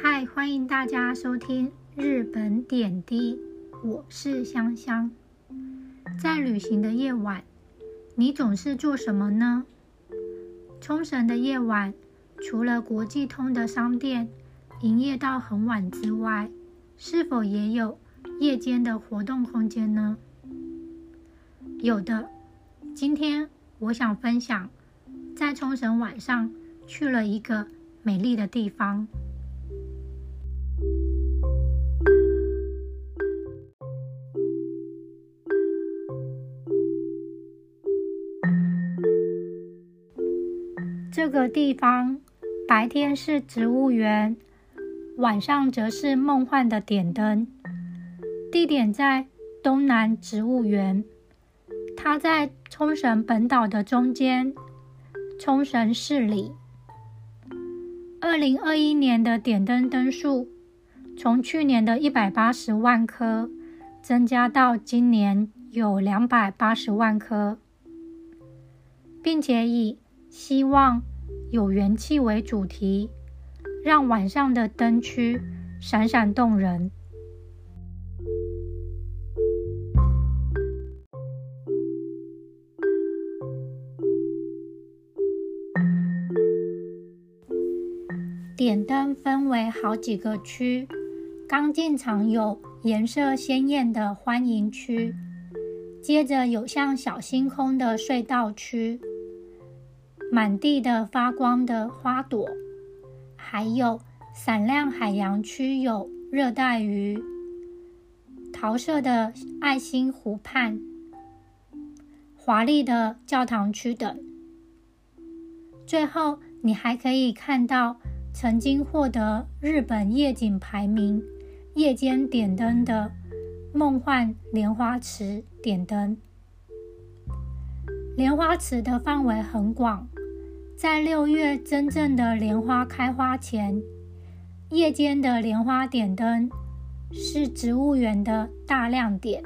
嗨欢迎大家收听日本点滴，我是香香。在旅行的夜晚，你总是做什么呢？冲绳的夜晚，除了国际通的商店营业到很晚之外，是否也有夜间的活动空间呢？有的。今天我想分享，在冲绳晚上去了一个美丽的地方。这个地方白天是植物园，晚上则是梦幻的点灯。地点在东南植物园。它在冲绳本岛的中间，冲绳市里。二零二一年的点灯灯数，从去年的一百八十万颗，增加到今年有两百八十万颗，并且以希望有元气为主题，让晚上的灯区闪闪动人。点灯分为好几个区，刚进场有颜色鲜艳的欢迎区，接着有像小星空的隧道区，满地的发光的花朵，还有闪亮海洋区有热带鱼、桃色的爱心湖畔、华丽的教堂区等。最后，你还可以看到。曾经获得日本夜景排名夜间点灯的梦幻莲花池点灯。莲花池的范围很广，在六月真正的莲花开花前，夜间的莲花点灯是植物园的大亮点。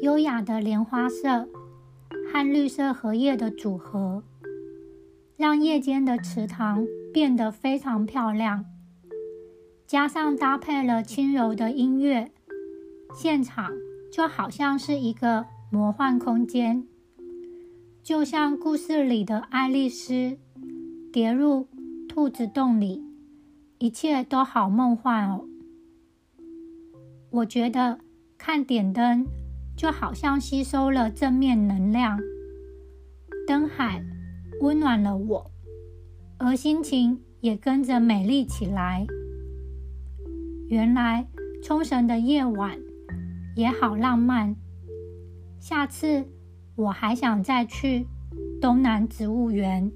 优雅的莲花色和绿色荷叶的组合，让夜间的池塘变得非常漂亮。加上搭配了轻柔的音乐，现场就好像是一个魔幻空间，就像故事里的爱丽丝跌入兔子洞里，一切都好梦幻哦。我觉得看点灯。就好像吸收了正面能量，灯海温暖了我，而心情也跟着美丽起来。原来冲绳的夜晚也好浪漫，下次我还想再去东南植物园。